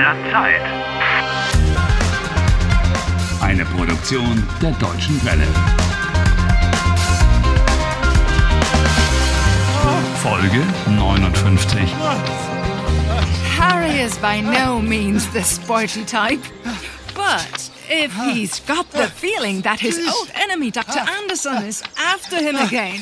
der Zeit. Eine Produktion der Deutschen Welle. Folge 59. Harry is by no means the sporty type. But if he's got the feeling that his old enemy, Dr. Anderson, is after him again,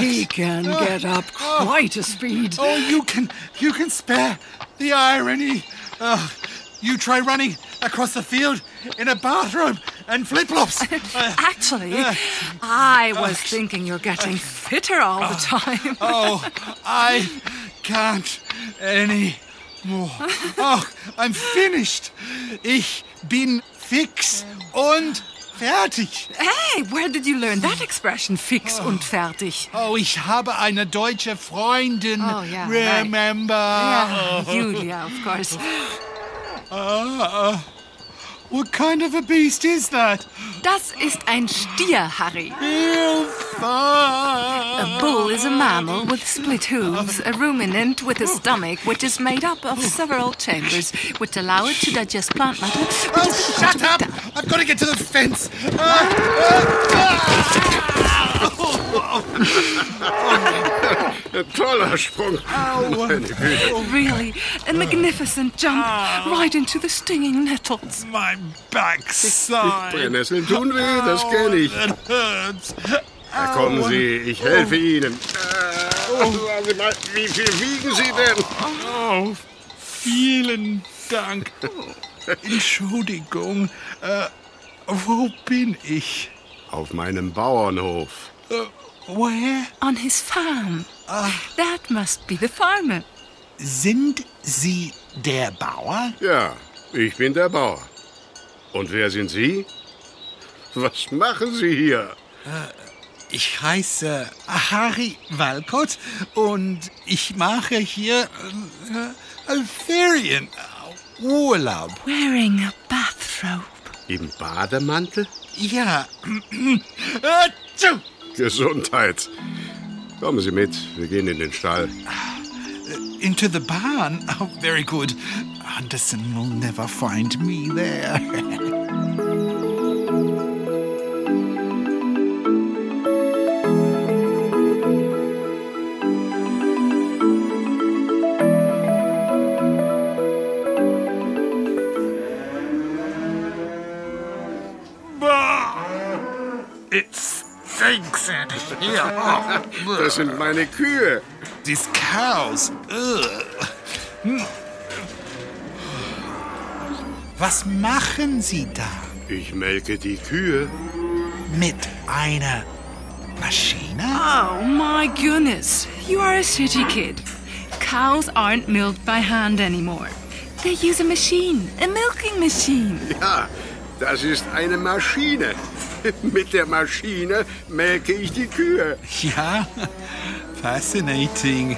he can get up quite a speed. Oh, you can you can spare the irony. Oh, you try running across the field in a bathrobe and flip-flops. Uh, Actually, uh, I uh, was thinking you're getting uh, fitter all the time. oh, I can't any more. Oh, I'm finished. Ich bin fix und fertig. Hey, where did you learn that expression, fix und fertig? Oh, ich habe eine deutsche Freundin. Oh, yeah, right. Remember? Yeah, Julia, of course. Uh, what kind of a beast is that? Das ist ein Stier, Harry. Hilfe! A bull is a mammal with split hooves, a ruminant with a stomach which is made up of several chambers which allow it to digest plant matter. Oh, shut up! down. I've got to get to the fence. Toller Sprung. Meine Güte. Really, a magnificent jump right into the stinging nettles. My backside. Brennnesseln tun weh, das kenne ich. It hurts. Da kommen Sie, ich helfe Ihnen. Äh, sagen Sie mal, wie viel wiegen Sie denn? Oh, vielen Dank. Entschuldigung. Äh, wo bin ich? Auf meinem Bauernhof. Äh, where? On his farm. That must be the farmer. Sind Sie der Bauer? Ja, ich bin der Bauer. Und wer sind Sie? Was machen Sie hier? Ich heiße Harry Walcott und ich mache hier äh, äh, Ferien, äh, Urlaub. Wearing a bathrobe. Im Bademantel? Ja. Atschu! Gesundheit. Kommen Sie mit, wir gehen in den Stall. Into the barn. Oh, very good. Anderson will never find me there. Das sind meine Kühe. These cows. Ugh. Hm. Was machen Sie da Ich melke die Kühe. mit einer Maschine? Oh my goodness, you are a city kid. Cows aren't milked by hand anymore. They use a machine, a milking machine. Ja, das ist eine Maschine. Mit der Maschine melke ich die Kühe. Ja, fascinating.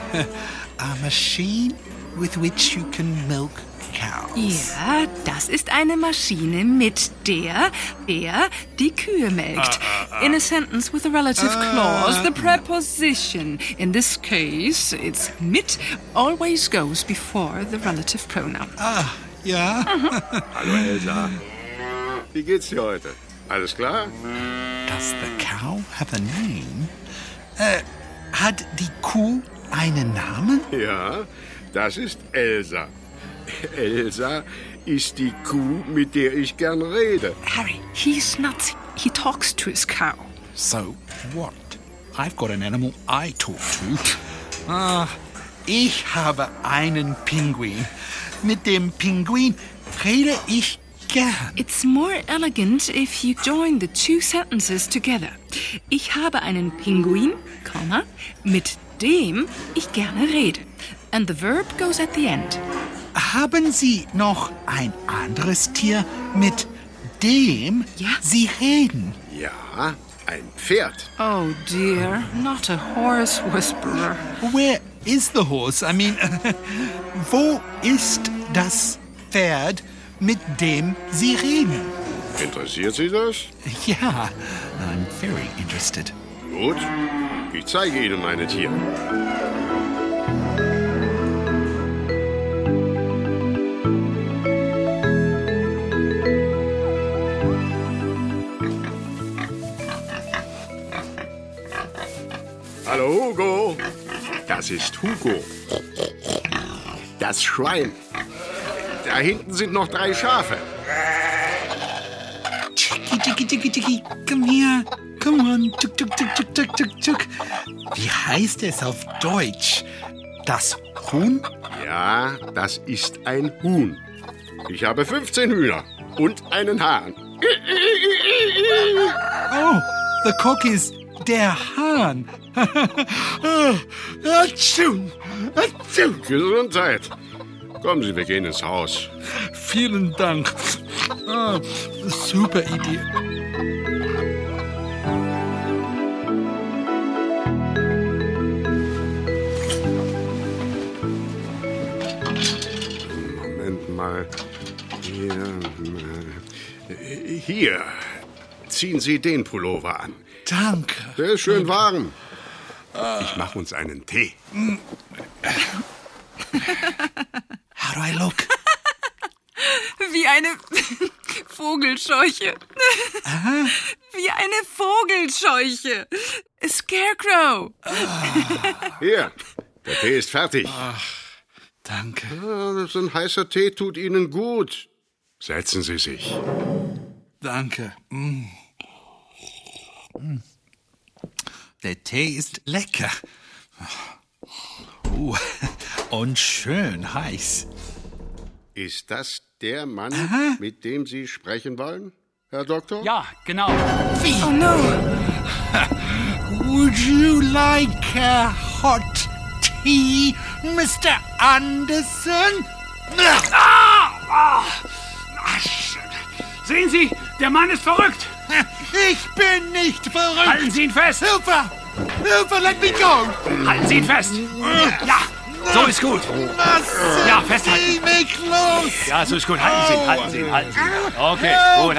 A machine with which you can milk cows. Ja, das ist eine Maschine, mit der er die Kühe melkt. In a sentence with a relative clause, the preposition. In this case, it's mit always goes before the relative pronoun. Ah, ja. Hallo Elsa. Wie geht's dir heute? Alles klar? Does the cow have a name? Äh, hat die Kuh einen Namen? Ja, das ist Elsa. Elsa ist die Kuh, mit der ich gern rede. Harry, he's nuts. He talks to his cow. So what? I've got an animal I talk to. Ah, ich habe einen Pinguin. Mit dem Pinguin rede ich gern. It's more elegant if you join the two sentences together. Ich habe einen Pinguin, Komma, mit dem ich gerne rede. And the verb goes at the end. Haben Sie noch ein anderes Tier, mit dem Ja. Sie reden? Ja, ein Pferd. Oh dear, not a horse whisperer. Where is the horse? I mean, wo ist das Pferd, mit dem Sie reden. Interessiert Sie das? Ja, I'm very interested. Gut, ich zeige Ihnen meine Tiere. Hallo Hugo, das ist Hugo, das Schwein. Da hinten sind noch drei Schafe. Chicky, chicky, chicky, chicky. Komm her. Come on. Tuk, tuk, tuk, tuk, tuk, tuk, tuk. Wie heißt es auf Deutsch? Das Huhn? Ja, das ist ein Huhn. Ich habe 15 Hühner und einen Hahn. Oh, the cock is der Hahn. Gesundheit. Kommen Sie, wir gehen ins Haus. Vielen Dank. Ah, super Idee. Moment mal. Hier. äh, Hier. Ziehen Sie den Pullover an. Danke. Der ist schön warm. Ich mache uns einen Tee. How do I look? Wie eine Vogelscheuche. Wie eine Vogelscheuche. A Scarecrow. Hier, der Tee ist fertig. Danke. Ah, So ein heißer Tee tut Ihnen gut. Setzen Sie sich. Danke. Mm. Mm. Der Tee ist lecker. Uh, und schön heiß. Ist das der Mann, mit dem Sie sprechen wollen, Herr Doktor? Ja, genau. Oh no. Would you like a hot tea, Mr. Anderson? Sehen Sie, der Mann ist verrückt. Ich bin nicht verrückt. Halten Sie ihn fest. Hilfe! Hilfe, let me go! Halten Sie ihn fest. Ja, so ist gut. Lass Ja, festhalten. Sie mich los! Ja, so ist gut. Halten Sie ihn, halten Sie ihn, halten Sie ihn. Okay, gut.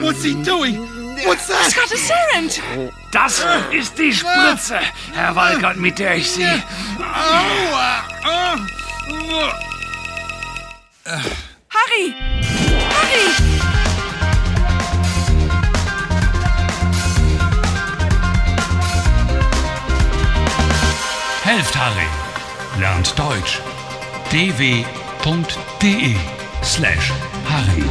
What's he doing? What's that? Got a syringe. Das ist die Spritze, Herr Walcott, mit der ich Sie... Aua! Ah. Harry. Harry. Helft Harry. Lernt Deutsch. dw.de slash Harry.